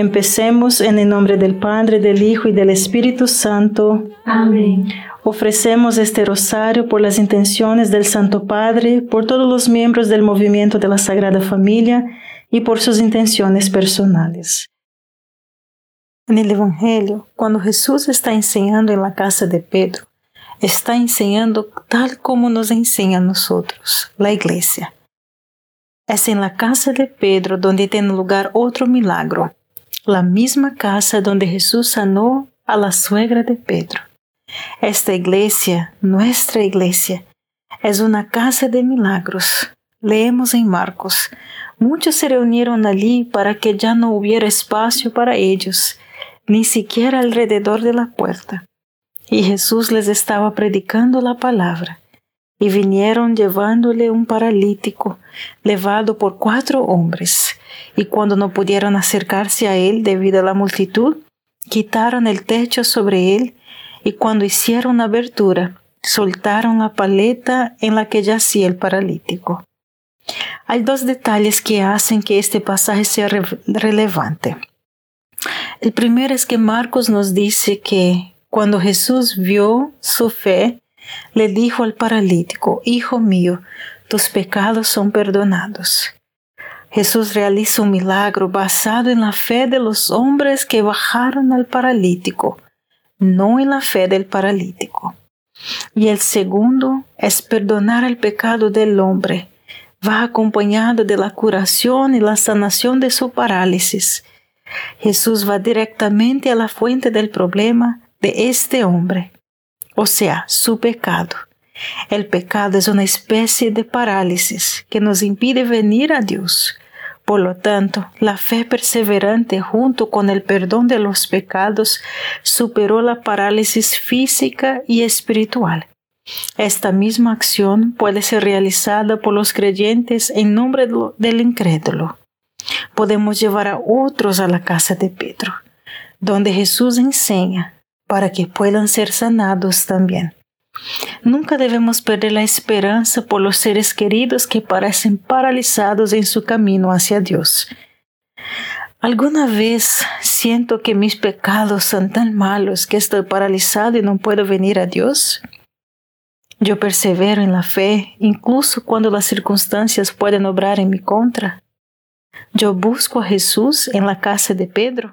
Empecemos en el nombre del Padre, del Hijo y del Espíritu Santo. Amén. Ofrecemos este rosario por las intenciones del Santo Padre, por todos los miembros del movimiento de la Sagrada Familia y por sus intenciones personales. En el Evangelio, cuando Jesús está enseñando en la casa de Pedro, está enseñando tal como nos enseña a nosotros, la iglesia. Es en la casa de Pedro donde tiene lugar otro milagro, la misma casa donde Jesús sanó a la suegra de Pedro. Esta iglesia, nuestra iglesia, es una casa de milagros. Leemos en Marcos, muchos se reunieron allí para que ya no hubiera espacio para ellos, ni siquiera alrededor de la puerta. Y Jesús les estaba predicando la palabra. Y vinieron llevándole un paralítico, levado por cuatro hombres. Y cuando no pudieron acercarse a él debido a la multitud, quitaron el techo sobre él y cuando hicieron abertura, soltaron la paleta en la que yacía el paralítico. Hay dos detalles que hacen que este pasaje sea relevante. El primero es que Marcos nos dice que cuando Jesús vio su fe, le dijo al paralítico, Hijo mío, tus pecados son perdonados. Jesús realiza un milagro basado en la fe de los hombres que bajaron al paralítico no en la fe del paralítico. Y el segundo es perdonar el pecado del hombre. Va acompañado de la curación y la sanación de su parálisis. Jesús va directamente a la fuente del problema de este hombre, o sea, su pecado. El pecado es una especie de parálisis que nos impide venir a Dios. Por lo tanto, la fe perseverante junto con el perdón de los pecados superó la parálisis física y espiritual. Esta misma acción puede ser realizada por los creyentes en nombre del incrédulo. Podemos llevar a otros a la casa de Pedro, donde Jesús enseña para que puedan ser sanados también. Nunca debemos perder la esperanza por los seres queridos que parecen paralizados en su camino hacia Dios. ¿Alguna vez siento que mis pecados son tan malos que estoy paralizado y no puedo venir a Dios? Yo persevero en la fe, incluso cuando las circunstancias pueden obrar en mi contra. Yo busco a Jesús en la casa de Pedro.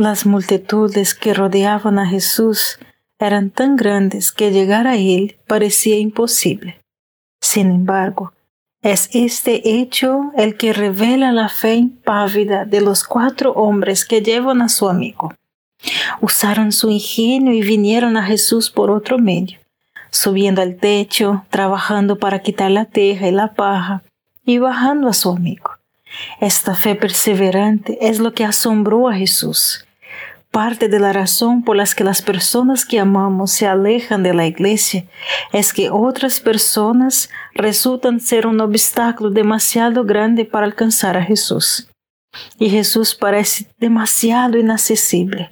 Las multitudes que rodeaban a Jesús eran tan grandes que llegar a él parecía imposible. Sin embargo, es este hecho el que revela la fe impávida de los cuatro hombres que llevan a su amigo. Usaron su ingenio y vinieron a Jesús por otro medio, subiendo al techo, trabajando para quitar la teja y la paja, y bajando a su amigo. Esta fe perseverante es lo que asombró a Jesús. Parte de la razón por las que las personas que amamos se alejan de la iglesia es que otras personas resultan ser un obstáculo demasiado grande para alcanzar a Jesús. Y Jesús parece demasiado inaccesible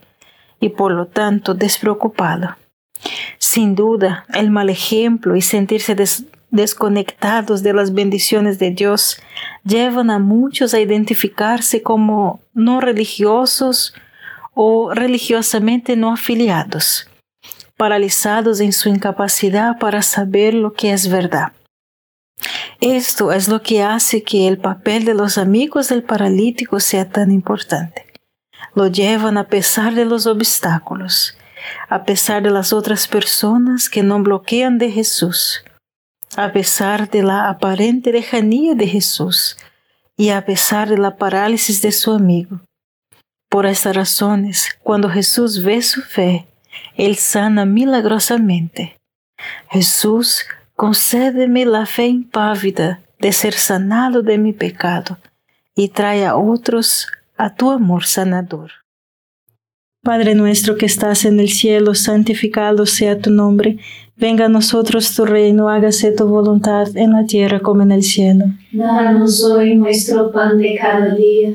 y por lo tanto despreocupado. Sin duda, el mal ejemplo y sentirse desconectados de las bendiciones de Dios llevan a muchos a identificarse como no religiosos o religiosamente no afiliados, paralizados en su incapacidad para saber lo que es verdad. Esto es lo que hace que el papel de los amigos del paralítico sea tan importante. Lo llevan a pesar de los obstáculos, a pesar de las otras personas que no bloquean de Jesús, a pesar de la aparente lejanía de Jesús y a pesar de la parálisis de su amigo. Por estas razones, cuando Jesús ve su fe, Él sana milagrosamente. Jesús, concédeme la fe impávida de ser sanado de mi pecado y trae a otros a tu amor sanador. Padre nuestro que estás en el cielo, santificado sea tu nombre. Venga a nosotros tu reino, hágase tu voluntad en la tierra como en el cielo. Danos hoy nuestro pan de cada día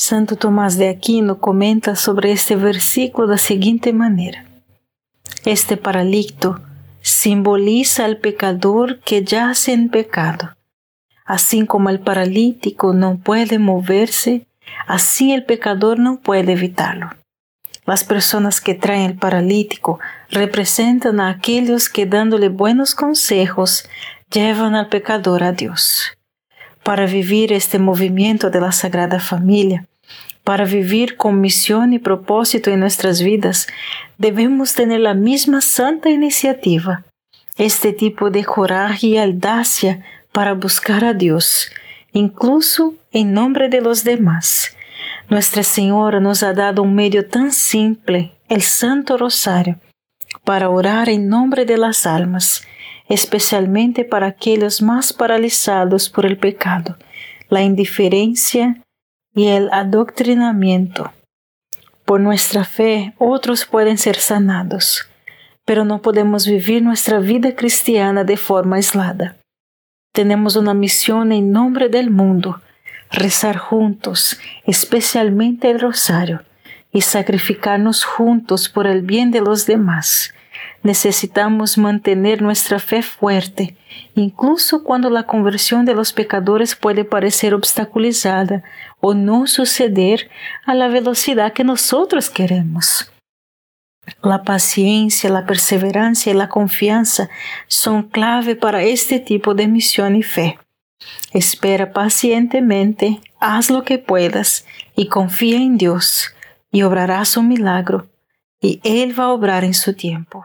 Santo Tomás de Aquino comenta sobre este versículo de la siguiente manera. Este paralítico simboliza al pecador que yace en pecado. Así como el paralítico no puede moverse, así el pecador no puede evitarlo. Las personas que traen el paralítico representan a aquellos que dándole buenos consejos llevan al pecador a Dios. Para vivir este movimiento de la Sagrada Familia, para vivir con misión y propósito en nuestras vidas, debemos tener la misma santa iniciativa, este tipo de coraje y audacia para buscar a Dios, incluso en nombre de los demás. Nuestra Señora nos ha dado un medio tan simple, el Santo Rosario, para orar en nombre de las almas, especialmente para aquellos más paralizados por el pecado, la indiferencia y el adoctrinamiento. Por nuestra fe, otros pueden ser sanados, pero no podemos vivir nuestra vida cristiana de forma aislada. Tenemos una misión en nombre del mundo, rezar juntos, especialmente el rosario, y sacrificarnos juntos por el bien de los demás. Necesitamos mantener nuestra fe fuerte, incluso cuando la conversión de los pecadores puede parecer obstaculizada o no suceder a la velocidad que nosotros queremos. La paciencia, la perseverancia y la confianza son clave para este tipo de misión y fe. Espera pacientemente, haz lo que puedas y confía en Dios y obrará su milagro y Él va a obrar en su tiempo.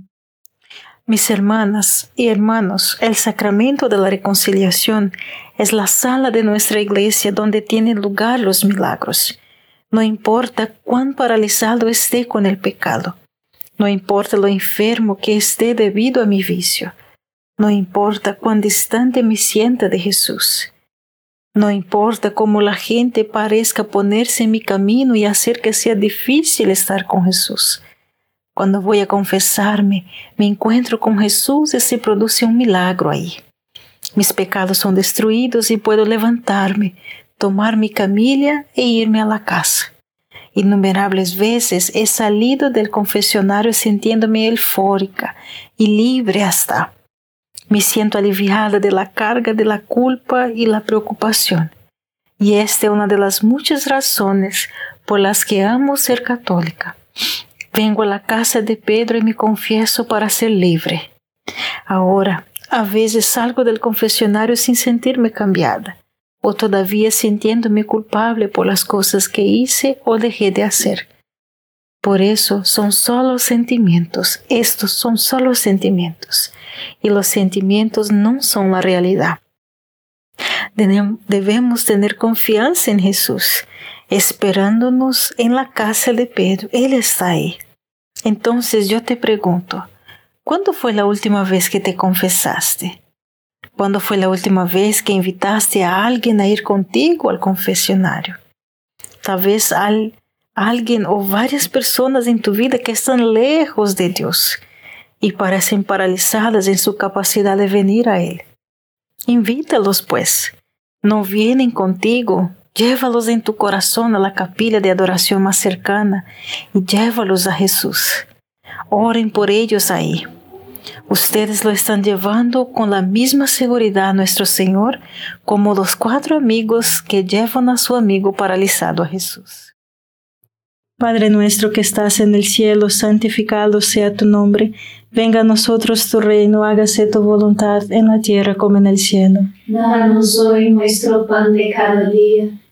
Mis hermanas y hermanos, el sacramento de la reconciliación es la sala de nuestra iglesia donde tienen lugar los milagros. No importa cuán paralizado esté con el pecado, no importa lo enfermo que esté debido a mi vicio, no importa cuán distante me sienta de Jesús. No importa cómo la gente parezca ponerse en mi camino y hacer que sea difícil estar con Jesús. Cuando voy a confesarme, me encuentro con Jesús y se produce un milagro ahí. Mis pecados son destruidos y puedo levantarme, tomar mi camilla e irme a la casa. Innumerables veces he salido del confesionario sintiéndome eufórica y libre hasta. Me siento aliviada de la carga de la culpa y la preocupación. Y esta es una de las muchas razones por las que amo ser católica. Vengo a la casa de Pedro y me confieso para ser libre. Ahora, a veces salgo del confesionario sin sentirme cambiada, o todavía sintiéndome culpable por las cosas que hice o dejé de hacer. Por eso son solo sentimientos, estos son solo sentimientos, y los sentimientos no son la realidad. Debemos tener confianza en Jesús, esperándonos en la casa de Pedro. Él está ahí. Entonces yo te pregunto, ¿cuándo fue la última vez que te confesaste? ¿Cuándo fue la última vez que invitaste a alguien a ir contigo al confesionario? Tal vez al, alguien o varias personas en tu vida que están lejos de Dios y parecen paralizadas en su capacidad de venir a Él. Invítalos, pues. No vienen contigo, llévalos en tu corazón a la capilla de adoración más cercana y llévalos a Jesús. Oren por ellos ahí. Ustedes lo están llevando con la misma seguridad a nuestro Señor como los cuatro amigos que llevan a su amigo paralizado a Jesús. Padre nuestro que estás en el cielo, santificado sea tu nombre. Venga a nosotros tu reino, hágase tu voluntad en la tierra como en el cielo. Danos hoy nuestro pan de cada día.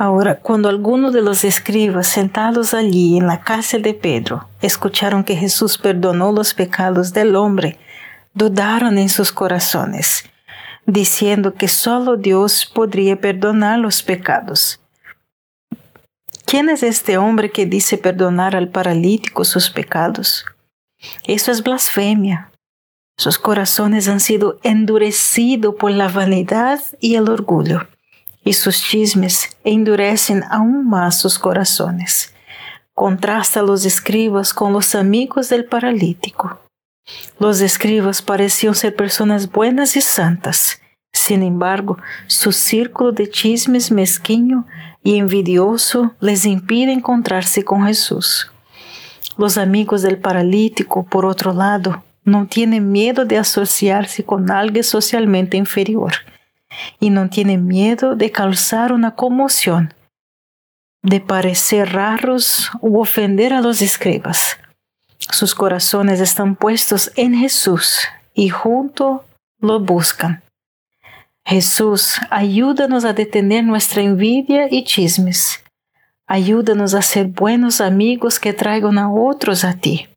Ahora, cuando algunos de los escribas sentados allí en la casa de Pedro escucharon que Jesús perdonó los pecados del hombre, dudaron en sus corazones, diciendo que solo Dios podría perdonar los pecados. ¿Quién es este hombre que dice perdonar al paralítico sus pecados? Eso es blasfemia. Sus corazones han sido endurecidos por la vanidad y el orgullo y sus chismes endurecen aún más sus corazones. Contrasta a los escribas con los amigos del paralítico. Los escribas parecían ser personas buenas y santas. Sin embargo, su círculo de chismes mezquino y envidioso les impide encontrarse con Jesús. Los amigos del paralítico, por otro lado, no tienen miedo de asociarse con alguien socialmente inferior y no tienen miedo de causar una conmoción, de parecer raros u ofender a los escribas. Sus corazones están puestos en Jesús y junto lo buscan. Jesús, ayúdanos a detener nuestra envidia y chismes. Ayúdanos a ser buenos amigos que traigan a otros a ti.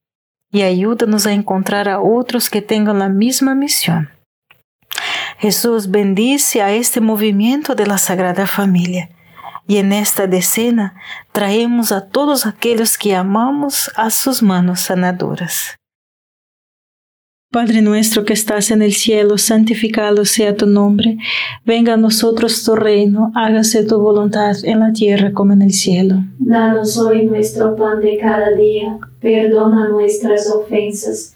Y ayúdanos a encontrar a otros que tengan la misma misión. Jesús bendice a este movimiento de la Sagrada Familia. Y en esta decena traemos a todos aquellos que amamos a sus manos sanadoras. Padre nuestro que estás en el cielo, santificado sea tu nombre. Venga a nosotros tu reino, hágase tu voluntad en la tierra como en el cielo. Danos hoy nuestro pan de cada día, perdona nuestras ofensas,